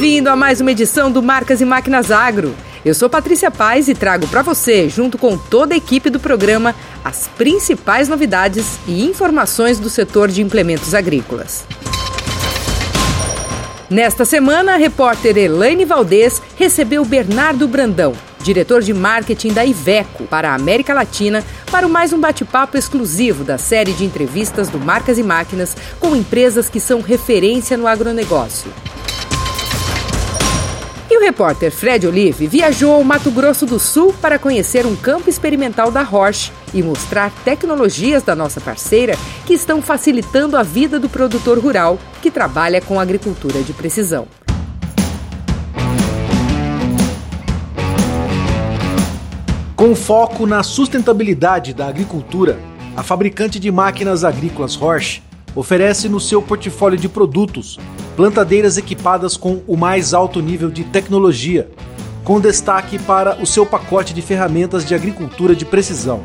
Bem-vindo a mais uma edição do Marcas e Máquinas Agro. Eu sou Patrícia Paz e trago para você, junto com toda a equipe do programa, as principais novidades e informações do setor de implementos agrícolas. Nesta semana, a repórter Elaine Valdez recebeu Bernardo Brandão, diretor de marketing da Iveco para a América Latina, para mais um bate-papo exclusivo da série de entrevistas do Marcas e Máquinas com empresas que são referência no agronegócio. O repórter Fred Olive viajou ao Mato Grosso do Sul para conhecer um campo experimental da Roche e mostrar tecnologias da nossa parceira que estão facilitando a vida do produtor rural que trabalha com agricultura de precisão. Com foco na sustentabilidade da agricultura, a fabricante de máquinas agrícolas Roche oferece no seu portfólio de produtos plantadeiras equipadas com o mais alto nível de tecnologia, com destaque para o seu pacote de ferramentas de agricultura de precisão.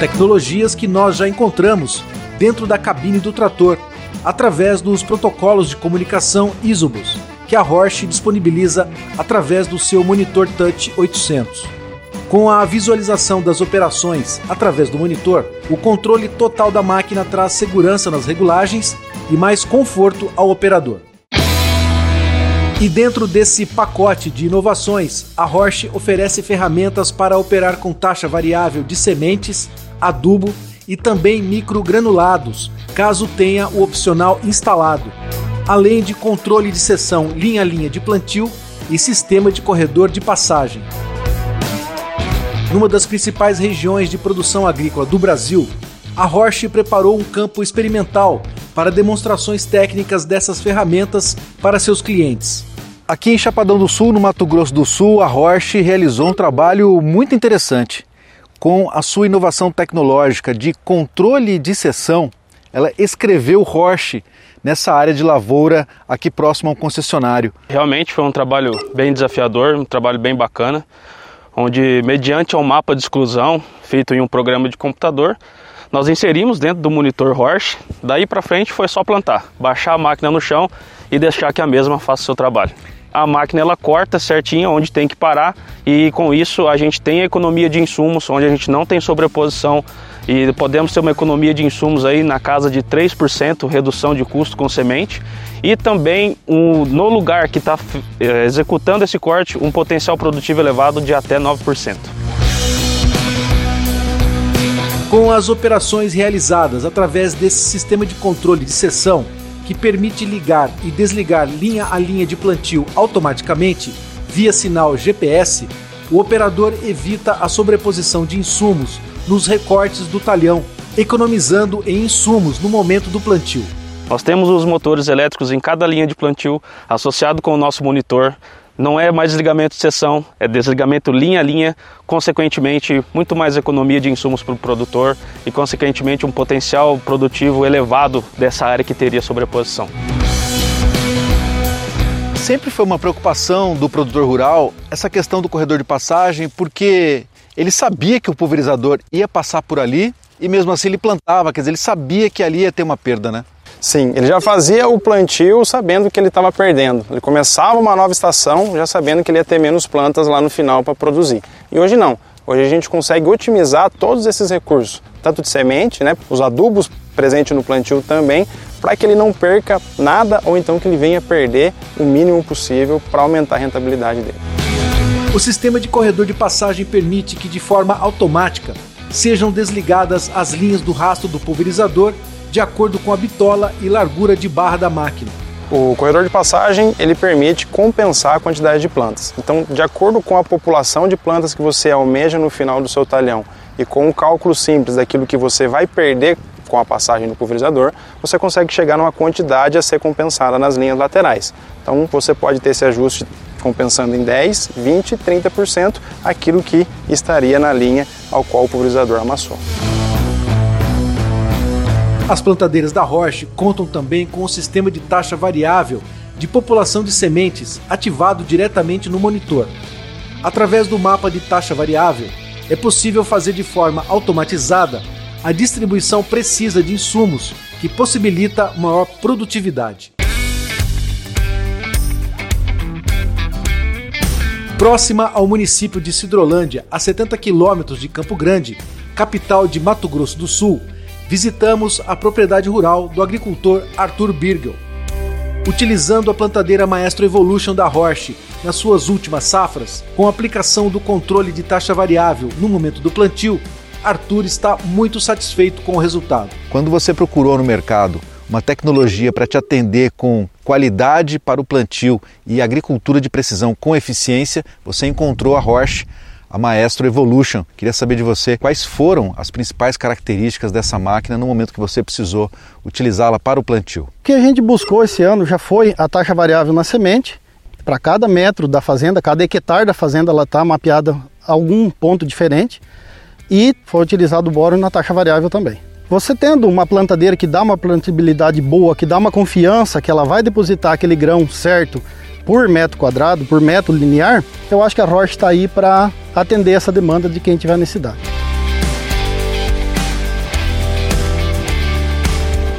Tecnologias que nós já encontramos dentro da cabine do trator, através dos protocolos de comunicação Isobus, que a Roche disponibiliza através do seu monitor Touch 800. Com a visualização das operações através do monitor, o controle total da máquina traz segurança nas regulagens e mais conforto ao operador. E dentro desse pacote de inovações, a Roche oferece ferramentas para operar com taxa variável de sementes, adubo e também microgranulados, caso tenha o opcional instalado, além de controle de seção linha a linha de plantio e sistema de corredor de passagem numa das principais regiões de produção agrícola do Brasil, a Roche preparou um campo experimental para demonstrações técnicas dessas ferramentas para seus clientes. Aqui em Chapadão do Sul, no Mato Grosso do Sul, a Roche realizou um trabalho muito interessante. Com a sua inovação tecnológica de controle de seção, ela escreveu Roche nessa área de lavoura aqui próximo ao concessionário. Realmente foi um trabalho bem desafiador, um trabalho bem bacana onde, mediante um mapa de exclusão feito em um programa de computador, nós inserimos dentro do monitor Horsch. Daí para frente foi só plantar, baixar a máquina no chão e deixar que a mesma faça o seu trabalho. A máquina ela corta certinho onde tem que parar e com isso a gente tem economia de insumos, onde a gente não tem sobreposição e podemos ter uma economia de insumos aí na casa de 3% redução de custo com semente e também um, no lugar que está é, executando esse corte um potencial produtivo elevado de até 9%. Com as operações realizadas através desse sistema de controle de seção que permite ligar e desligar linha a linha de plantio automaticamente via sinal GPS, o operador evita a sobreposição de insumos nos recortes do talhão, economizando em insumos no momento do plantio. Nós temos os motores elétricos em cada linha de plantio, associado com o nosso monitor. Não é mais desligamento de seção, é desligamento linha a linha, consequentemente, muito mais economia de insumos para o produtor e, consequentemente, um potencial produtivo elevado dessa área que teria sobreposição. Sempre foi uma preocupação do produtor rural essa questão do corredor de passagem, porque ele sabia que o pulverizador ia passar por ali e mesmo assim ele plantava, quer dizer, ele sabia que ali ia ter uma perda, né? Sim, ele já fazia o plantio sabendo que ele estava perdendo. Ele começava uma nova estação já sabendo que ele ia ter menos plantas lá no final para produzir. E hoje não. Hoje a gente consegue otimizar todos esses recursos, tanto de semente, né, os adubos presentes no plantio também, para que ele não perca nada ou então que ele venha perder o mínimo possível para aumentar a rentabilidade dele. O sistema de corredor de passagem permite que, de forma automática, sejam desligadas as linhas do rastro do pulverizador de acordo com a bitola e largura de barra da máquina. O corredor de passagem ele permite compensar a quantidade de plantas. Então, de acordo com a população de plantas que você almeja no final do seu talhão e com o cálculo simples daquilo que você vai perder com a passagem do pulverizador, você consegue chegar numa quantidade a ser compensada nas linhas laterais. Então, você pode ter esse ajuste compensando em 10, 20, 30% aquilo que estaria na linha ao qual o pulverizador amassou. As plantadeiras da Roche contam também com um sistema de taxa variável de população de sementes ativado diretamente no monitor. Através do mapa de taxa variável, é possível fazer de forma automatizada a distribuição precisa de insumos, que possibilita maior produtividade. Próxima ao município de Sidrolândia, a 70 quilômetros de Campo Grande, capital de Mato Grosso do Sul, visitamos a propriedade rural do agricultor Arthur Birgel. Utilizando a plantadeira Maestro Evolution da Roche nas suas últimas safras, com aplicação do controle de taxa variável no momento do plantio, Arthur está muito satisfeito com o resultado. Quando você procurou no mercado uma tecnologia para te atender com qualidade para o plantio e agricultura de precisão com eficiência, você encontrou a Roche a Maestro Evolution. Queria saber de você quais foram as principais características dessa máquina no momento que você precisou utilizá-la para o plantio. O que a gente buscou esse ano já foi a taxa variável na semente. Para cada metro da fazenda, cada hectare da fazenda, ela está mapeada a algum ponto diferente. E foi utilizado o boro na taxa variável também. Você tendo uma plantadeira que dá uma plantabilidade boa, que dá uma confiança que ela vai depositar aquele grão certo por metro quadrado, por metro linear, eu acho que a Roche está aí para atender essa demanda de quem tiver necessidade.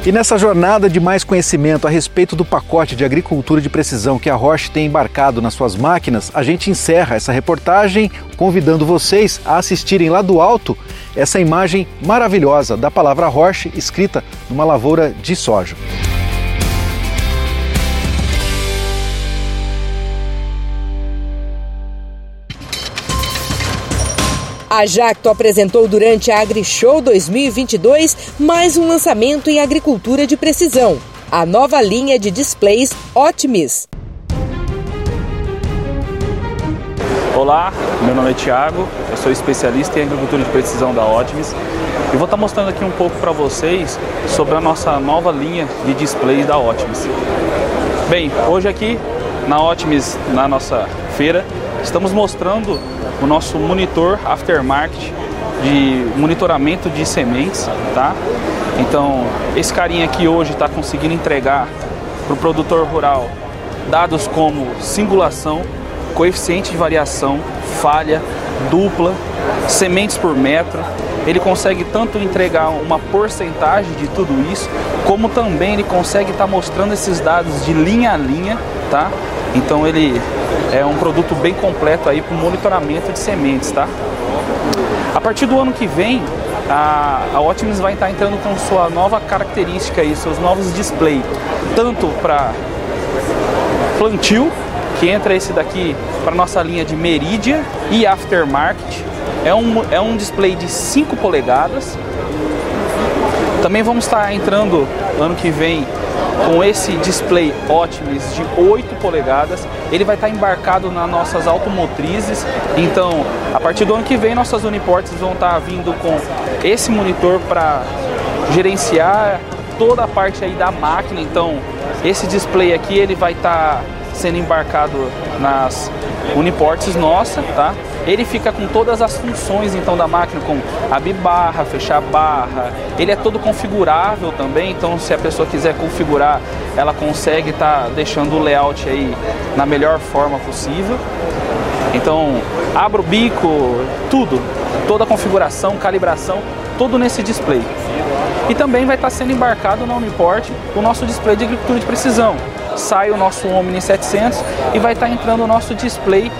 E nessa jornada de mais conhecimento a respeito do pacote de agricultura de precisão que a Roche tem embarcado nas suas máquinas, a gente encerra essa reportagem convidando vocês a assistirem lá do alto essa imagem maravilhosa da palavra Roche escrita numa lavoura de soja. A Jacto apresentou durante a AgriShow 2022 mais um lançamento em agricultura de precisão, a nova linha de displays Optimis. Olá, meu nome é Thiago, eu sou especialista em agricultura de precisão da Optimis e vou estar mostrando aqui um pouco para vocês sobre a nossa nova linha de displays da Optimis. Bem, hoje aqui na Optimis, na nossa feira, estamos mostrando o nosso monitor aftermarket de monitoramento de sementes, tá? Então, esse carinha aqui hoje está conseguindo entregar para o produtor rural dados como singulação, coeficiente de variação, falha, dupla, sementes por metro. Ele consegue tanto entregar uma porcentagem de tudo isso, como também ele consegue estar tá mostrando esses dados de linha a linha, tá? Então ele é um produto bem completo aí para o monitoramento de sementes, tá? A partir do ano que vem, a, a Optimus vai estar entrando com sua nova característica aí, seus novos displays, tanto para plantio, que entra esse daqui para nossa linha de Meridia e Aftermarket. É um, é um display de 5 polegadas. Também vamos estar entrando ano que vem com esse display Optimus de 8 polegadas. Ele vai estar embarcado nas nossas automotrizes. Então, a partir do ano que vem, nossas Uniports vão estar vindo com esse monitor para gerenciar toda a parte aí da máquina. Então, esse display aqui ele vai estar sendo embarcado nas Uniports nossa, tá? Ele fica com todas as funções então da máquina, com abrir barra, fechar barra. Ele é todo configurável também, então se a pessoa quiser configurar, ela consegue estar tá deixando o layout aí na melhor forma possível. Então, abra o bico, tudo, toda a configuração, calibração, tudo nesse display. E também vai estar tá sendo embarcado na Uniport o nosso display de agricultura de precisão. Sai o nosso Omni 700 e vai estar tá entrando o nosso display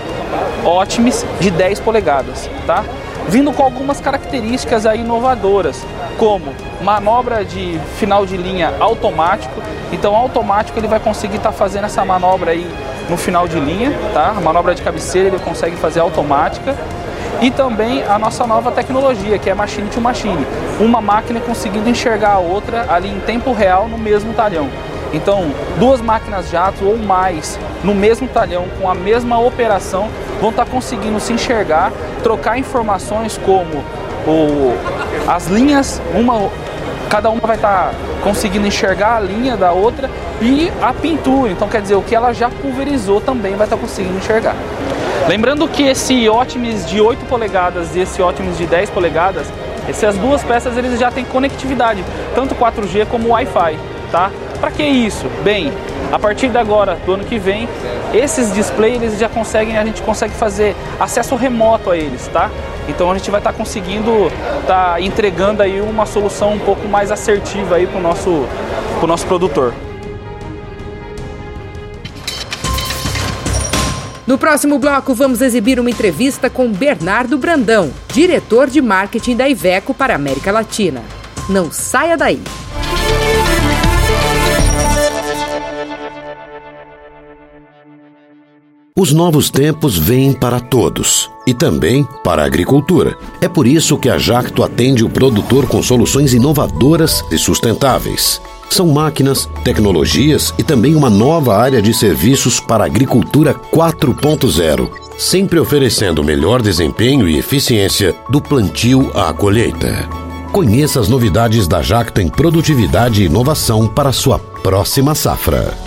Optimus de 10 polegadas, tá? Vindo com algumas características aí inovadoras, como manobra de final de linha automático. Então, automático ele vai conseguir estar tá fazendo essa manobra aí no final de linha, tá? A manobra de cabeceira ele consegue fazer automática. E também a nossa nova tecnologia, que é machine to machine. Uma máquina conseguindo enxergar a outra ali em tempo real no mesmo talhão. Então, duas máquinas jato ou mais no mesmo talhão com a mesma operação vão estar tá conseguindo se enxergar, trocar informações como o, as linhas, uma, cada uma vai estar tá conseguindo enxergar a linha da outra e a pintura. Então, quer dizer, o que ela já pulverizou também vai estar tá conseguindo enxergar. Lembrando que esse Optimus de 8 polegadas e esse Optimus de 10 polegadas, essas duas peças eles já têm conectividade, tanto 4G como Wi-Fi, tá? Para que isso? Bem, a partir de agora, do ano que vem, esses displays eles já conseguem, a gente consegue fazer acesso remoto a eles, tá? Então a gente vai estar tá conseguindo tá entregando aí uma solução um pouco mais assertiva aí para o nosso, pro nosso produtor. No próximo bloco, vamos exibir uma entrevista com Bernardo Brandão, diretor de marketing da Iveco para a América Latina. Não saia daí! Os novos tempos vêm para todos e também para a agricultura. É por isso que a Jacto atende o produtor com soluções inovadoras e sustentáveis. São máquinas, tecnologias e também uma nova área de serviços para a agricultura 4.0, sempre oferecendo melhor desempenho e eficiência do plantio à colheita. Conheça as novidades da Jacto em produtividade e inovação para sua próxima safra.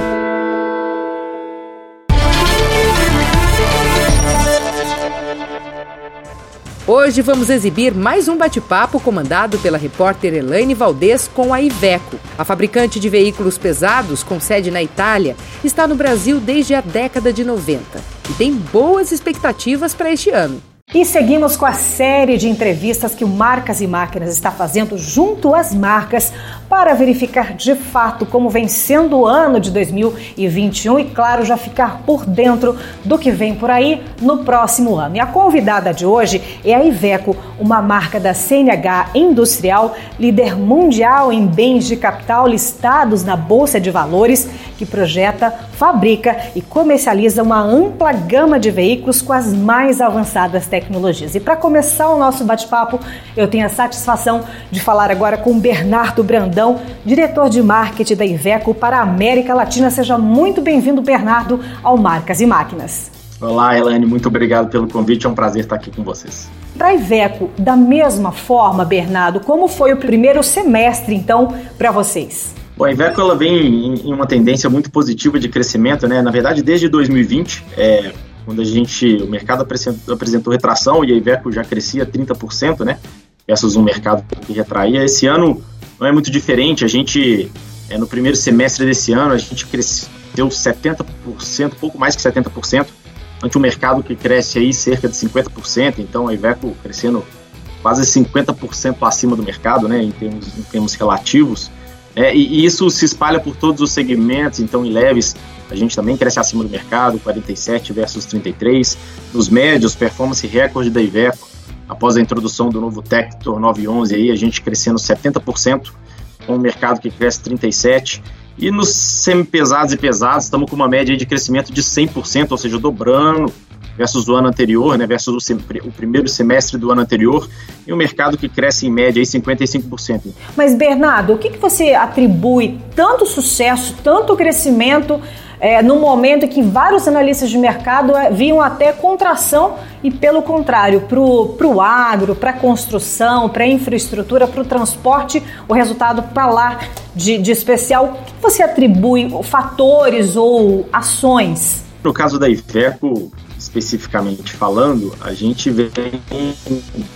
Hoje vamos exibir mais um bate-papo comandado pela repórter Elaine Valdez com a Iveco. A fabricante de veículos pesados, com sede na Itália, está no Brasil desde a década de 90 e tem boas expectativas para este ano. E seguimos com a série de entrevistas que o Marcas e Máquinas está fazendo junto às marcas para verificar de fato como vem sendo o ano de 2021 e, claro, já ficar por dentro do que vem por aí no próximo ano. E a convidada de hoje é a Iveco, uma marca da CNH Industrial, líder mundial em bens de capital listados na Bolsa de Valores, que projeta, fabrica e comercializa uma ampla gama de veículos com as mais avançadas tecnologias. E para começar o nosso bate-papo, eu tenho a satisfação de falar agora com Bernardo Brandão, diretor de marketing da Iveco para a América Latina. Seja muito bem-vindo, Bernardo, ao Marcas e Máquinas. Olá, Elaine, muito obrigado pelo convite, é um prazer estar aqui com vocês. Para a Iveco, da mesma forma, Bernardo, como foi o primeiro semestre, então, para vocês? Bom, a Iveco ela vem em uma tendência muito positiva de crescimento, né? Na verdade, desde 2020, é, quando a gente, o mercado apresentou, apresentou retração e a Iveco já crescia 30%, né? Versus um mercado que retraía. Esse ano não é muito diferente. A gente, é, no primeiro semestre desse ano, a gente cresceu 70%, pouco mais que 70%, ante um mercado que cresce aí cerca de 50%. Então a Iveco crescendo quase 50% acima do mercado, né? Em termos, em termos relativos. É, e, e, isso se espalha por todos os segmentos, então em leves a gente também cresce acima do mercado, 47 versus 33. Nos médios, performance recorde da Iveco, após a introdução do novo Tector 911 aí, a gente crescendo 70%, com um mercado que cresce 37%. E nos semi-pesados e pesados, estamos com uma média de crescimento de 100%, ou seja, dobrando versus o ano anterior, né, versus o, o, primeiro semestre do ano anterior, e um mercado que cresce em média aí 55%. Mas, Bernardo, o que, que você atribui tanto sucesso, tanto crescimento é, no momento que vários analistas de mercado é, viam até contração e, pelo contrário, para o agro, para a construção, para a infraestrutura, para o transporte, o resultado para lá de, de especial. O que você atribui fatores ou ações? No caso da Iveco, especificamente falando, a gente vem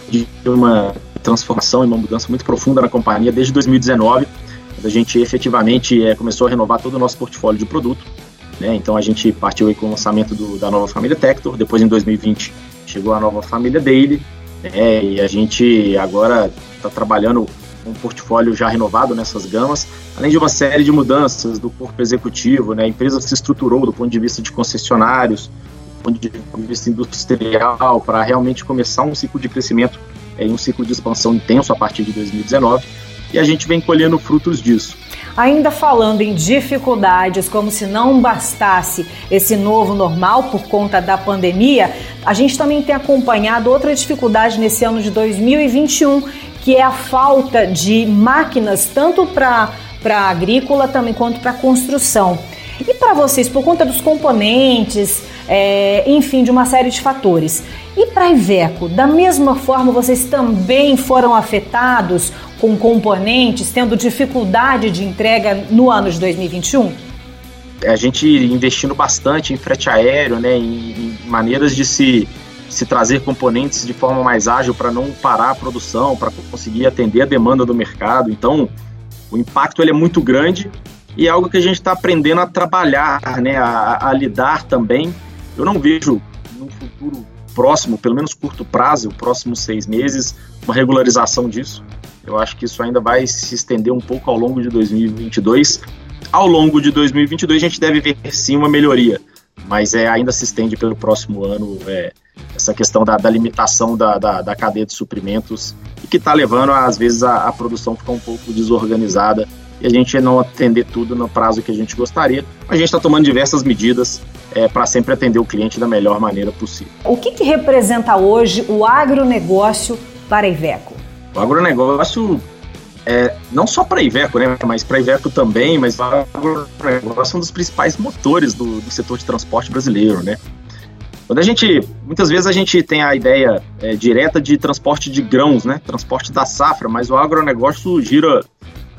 de uma transformação e uma mudança muito profunda na companhia desde 2019, quando a gente efetivamente é, começou a renovar todo o nosso portfólio de produto. Né? Então a gente partiu com o lançamento do, da nova família Tector, depois em 2020 chegou a nova família Daily, né? e a gente agora está trabalhando com um portfólio já renovado nessas gamas, além de uma série de mudanças do corpo executivo, né? a empresa se estruturou do ponto de vista de concessionários, do ponto de vista industrial, para realmente começar um ciclo de crescimento é, um ciclo de expansão intenso a partir de 2019, e a gente vem colhendo frutos disso. Ainda falando em dificuldades, como se não bastasse esse novo normal por conta da pandemia, a gente também tem acompanhado outra dificuldade nesse ano de 2021, que é a falta de máquinas, tanto para a agrícola também quanto para construção. E para vocês, por conta dos componentes, é, enfim, de uma série de fatores. E para a Iveco, da mesma forma, vocês também foram afetados com componentes, tendo dificuldade de entrega no ano de 2021? a gente investindo bastante em frete aéreo, né, em, em maneiras de se, se trazer componentes de forma mais ágil para não parar a produção, para conseguir atender a demanda do mercado. Então, o impacto ele é muito grande e é algo que a gente está aprendendo a trabalhar, né, a, a, lidar também. Eu não vejo no futuro próximo, pelo menos curto prazo, próximos seis meses, uma regularização disso. Eu acho que isso ainda vai se estender um pouco ao longo de 2022 ao longo de 2022 a gente deve ver sim uma melhoria, mas é, ainda se estende pelo próximo ano é, essa questão da, da limitação da, da, da, cadeia de suprimentos e que está levando, às vezes, a, a produção ficar um pouco desorganizada e a gente não atender tudo no prazo que a gente gostaria. A gente está tomando diversas medidas é, para sempre atender o cliente da melhor maneira possível. O que, que representa hoje o agronegócio para a Iveco? O agronegócio é, não só para a Iveco, né, mas para a Iveco também, mas o agronegócio é um dos principais motores do, do, setor de transporte brasileiro, né. Quando a gente, muitas vezes a gente tem a ideia é, direta de transporte de grãos, né, transporte da safra, mas o agronegócio gira,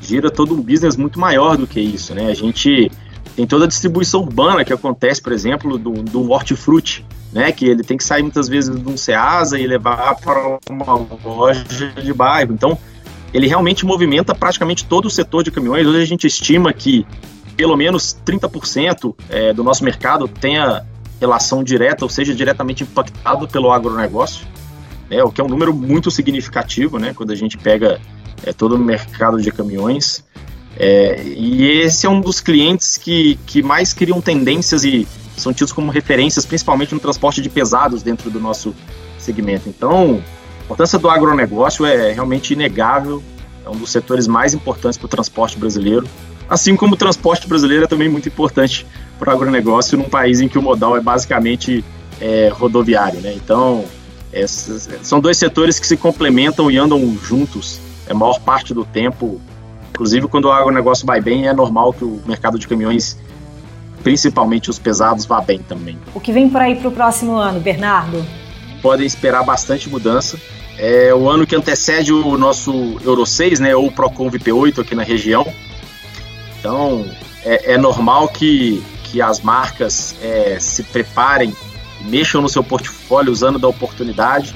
gira todo um business muito maior do que isso, né. A gente tem toda a distribuição urbana que acontece, por exemplo, do, do hortifruti, né, que ele tem que sair muitas vezes de um Ceasa e levar para uma loja de bairro. Então, ele realmente movimenta praticamente todo o setor de caminhões. Hoje a gente estima que pelo menos 30% é, do nosso mercado tenha relação direta, ou seja, diretamente impactado pelo agronegócio, né, o que é um número muito significativo, né, quando a gente pega é, todo o mercado de caminhões. É, e esse é um dos clientes que, que mais criam tendências e são tidos como referências, principalmente no transporte de pesados dentro do nosso segmento. Então, importância do agronegócio é realmente inegável, é um dos setores mais importantes para o transporte brasileiro, assim como o transporte brasileiro é também muito importante para o agronegócio num país em que o modal é basicamente é, rodoviário. Né? Então, esses, são dois setores que se complementam e andam juntos a maior parte do tempo. Inclusive, quando o agronegócio vai bem, é normal que o mercado de caminhões, principalmente os pesados, vá bem também. O que vem por aí para o próximo ano, Bernardo? Podem esperar bastante mudança. É o ano que antecede o nosso Euro 6, né, ou o Procon VP8 aqui na região. Então, é, é normal que, que as marcas é, se preparem, mexam no seu portfólio usando da oportunidade.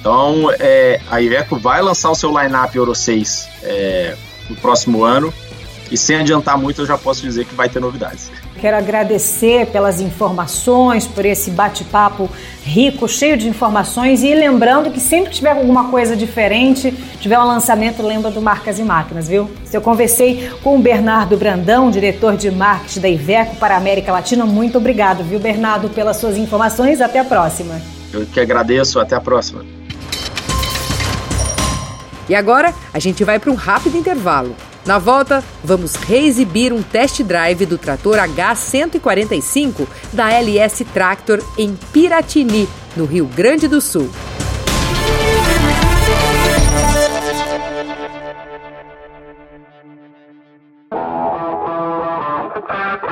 Então, é, a Iveco vai lançar o seu line-up Euro 6 é, no próximo ano. E sem adiantar muito, eu já posso dizer que vai ter novidades. Quero agradecer pelas informações, por esse bate-papo rico, cheio de informações. E lembrando que sempre que tiver alguma coisa diferente, tiver um lançamento, lembra do Marcas e Máquinas, viu? Eu conversei com o Bernardo Brandão, diretor de marketing da Iveco para a América Latina. Muito obrigado, viu, Bernardo, pelas suas informações. Até a próxima. Eu que agradeço. Até a próxima. E agora a gente vai para um rápido intervalo. Na volta, vamos reexibir um test drive do trator H145 da LS Tractor em Piratini, no Rio Grande do Sul.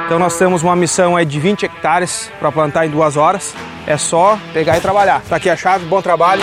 Então nós temos uma missão de 20 hectares para plantar em duas horas. É só pegar e trabalhar. Tá aqui a chave, bom trabalho.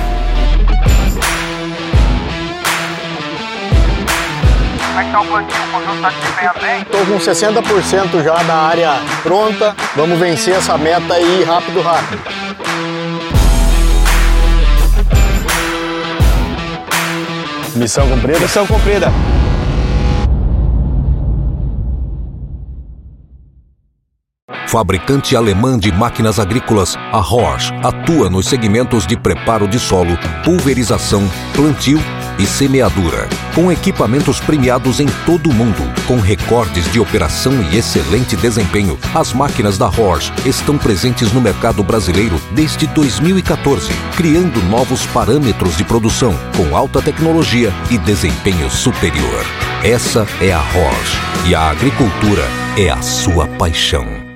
O plantio? O conjunto tá desempenhando bem? Estou com 60% já da área pronta. Vamos vencer essa meta aí rápido, rápido. Missão cumprida? Missão cumprida. Fabricante alemã de máquinas agrícolas, a Horsch atua nos segmentos de preparo de solo, pulverização, plantio e semeadura, com equipamentos premiados em todo o mundo, com recordes de operação e excelente desempenho. As máquinas da Horsch estão presentes no mercado brasileiro desde 2014, criando novos parâmetros de produção com alta tecnologia e desempenho superior. Essa é a Horsch e a agricultura é a sua paixão.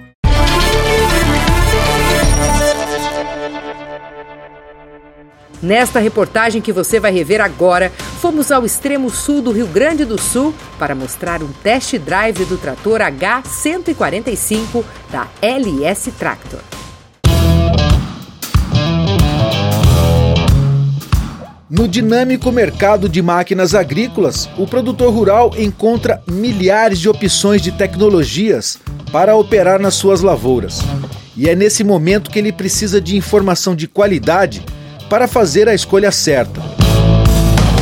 Nesta reportagem que você vai rever agora, fomos ao extremo sul do Rio Grande do Sul para mostrar um test drive do trator H145 da LS Tractor. No dinâmico mercado de máquinas agrícolas, o produtor rural encontra milhares de opções de tecnologias para operar nas suas lavouras. E é nesse momento que ele precisa de informação de qualidade para fazer a escolha certa.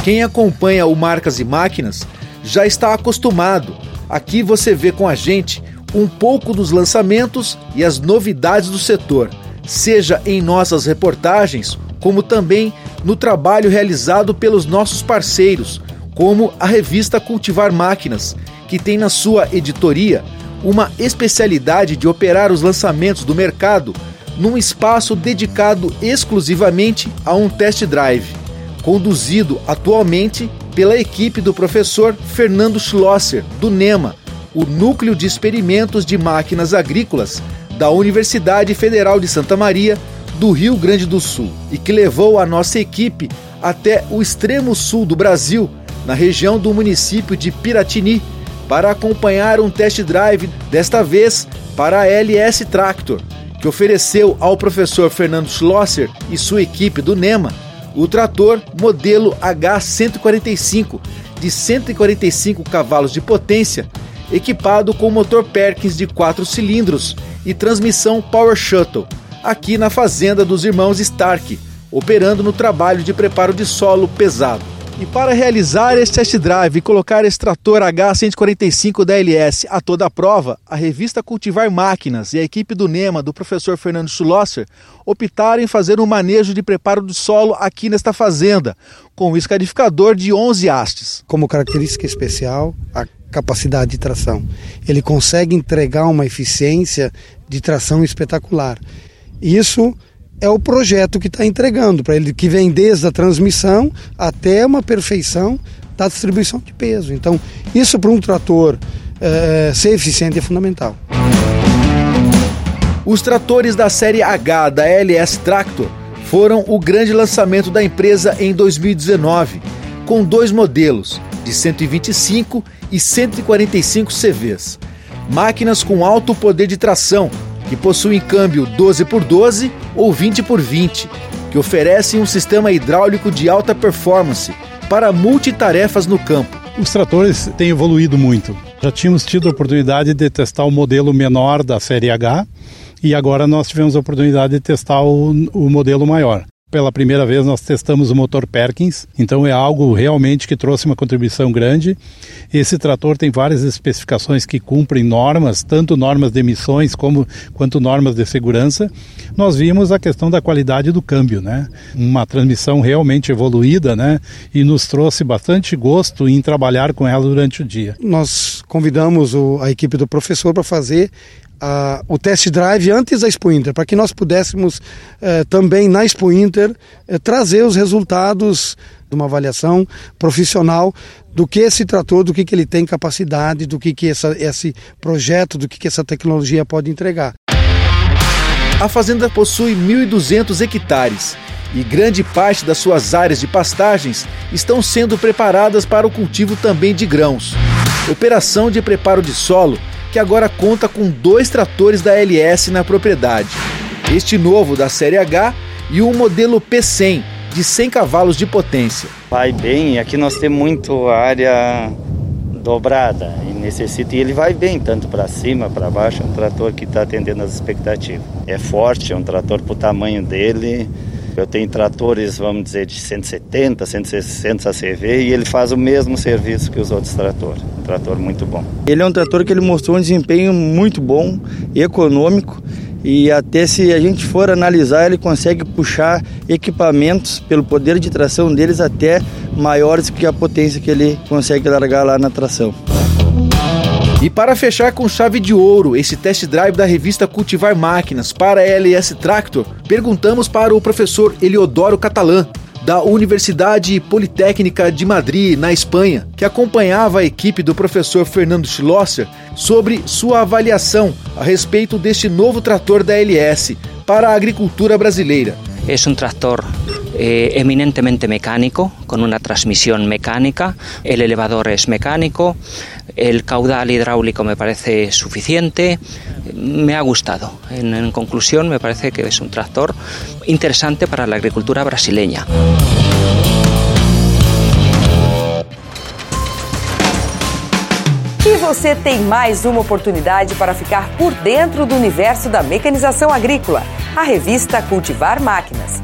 Quem acompanha o Marcas e Máquinas já está acostumado. Aqui você vê com a gente um pouco dos lançamentos e as novidades do setor, seja em nossas reportagens, como também no trabalho realizado pelos nossos parceiros, como a revista Cultivar Máquinas, que tem na sua editoria uma especialidade de operar os lançamentos do mercado num espaço dedicado exclusivamente a um test drive, conduzido atualmente pela equipe do professor Fernando Schlosser, do NEMA, o Núcleo de Experimentos de Máquinas Agrícolas da Universidade Federal de Santa Maria, do Rio Grande do Sul e que levou a nossa equipe até o extremo sul do Brasil, na região do município de Piratini, para acompanhar um test drive, desta vez para a LS Tractor, que ofereceu ao professor Fernando Schlosser e sua equipe do NEMA o trator modelo H145 de 145 cavalos de potência, equipado com motor Perkins de 4 cilindros e transmissão Power Shuttle aqui na fazenda dos irmãos Stark, operando no trabalho de preparo de solo pesado. E para realizar este test drive e colocar esse trator H145 da LS a toda a prova, a revista Cultivar Máquinas e a equipe do NEMA, do professor Fernando Schlosser, optaram em fazer um manejo de preparo de solo aqui nesta fazenda, com um escarificador de 11 hastes. Como característica especial, a capacidade de tração. Ele consegue entregar uma eficiência de tração espetacular. Isso é o projeto que está entregando para ele, que vem desde a transmissão até uma perfeição da distribuição de peso. Então, isso para um trator é, ser eficiente é fundamental. Os tratores da série H da LS Tractor foram o grande lançamento da empresa em 2019, com dois modelos, de 125 e 145 CVs. Máquinas com alto poder de tração, que possuem câmbio 12 por 12 ou 20 por 20, que oferecem um sistema hidráulico de alta performance para multitarefas no campo. Os tratores têm evoluído muito. Já tínhamos tido a oportunidade de testar o modelo menor da série H e agora nós tivemos a oportunidade de testar o, o modelo maior. Pela primeira vez nós testamos o motor Perkins, então é algo realmente que trouxe uma contribuição grande. Esse trator tem várias especificações que cumprem normas, tanto normas de emissões como quanto normas de segurança. Nós vimos a questão da qualidade do câmbio, né? Uma transmissão realmente evoluída, né? E nos trouxe bastante gosto em trabalhar com ela durante o dia. Nós convidamos a equipe do professor para fazer o test drive antes da Expo Inter, para que nós pudéssemos eh, também na Expo Inter eh, trazer os resultados de uma avaliação profissional do que esse trator, do que, que ele tem capacidade, do que, que essa, esse projeto, do que, que essa tecnologia pode entregar. A fazenda possui 1.200 hectares e grande parte das suas áreas de pastagens estão sendo preparadas para o cultivo também de grãos. Operação de preparo de solo que agora conta com dois tratores da LS na propriedade. Este novo da série H e um modelo P100 de 100 cavalos de potência. Vai bem, aqui nós temos muito área dobrada e necessita e ele vai bem tanto para cima, para baixo, é um trator que está atendendo as expectativas. É forte, é um trator para o tamanho dele. Eu tenho tratores, vamos dizer, de 170, 160 ACV e ele faz o mesmo serviço que os outros tratores. Um trator muito bom. Ele é um trator que ele mostrou um desempenho muito bom, econômico e até se a gente for analisar, ele consegue puxar equipamentos pelo poder de tração deles até maiores que a potência que ele consegue largar lá na tração. E para fechar com chave de ouro esse test drive da revista Cultivar Máquinas para a LS Tractor, perguntamos para o professor Eliodoro Catalã, da Universidade Politécnica de Madrid, na Espanha, que acompanhava a equipe do professor Fernando Schlosser sobre sua avaliação a respeito deste novo trator da LS para a agricultura brasileira. É um trator eh, eminentemente mecánico, con una transmisión mecánica, el elevador es mecánico, el caudal hidráulico me parece suficiente, me ha gustado. En, conclusión, me parece que es un tractor interesante para la agricultura brasileña. E você tem mais uma oportunidade para ficar por dentro do universo da mecanização agrícola, a revista Cultivar Máquinas.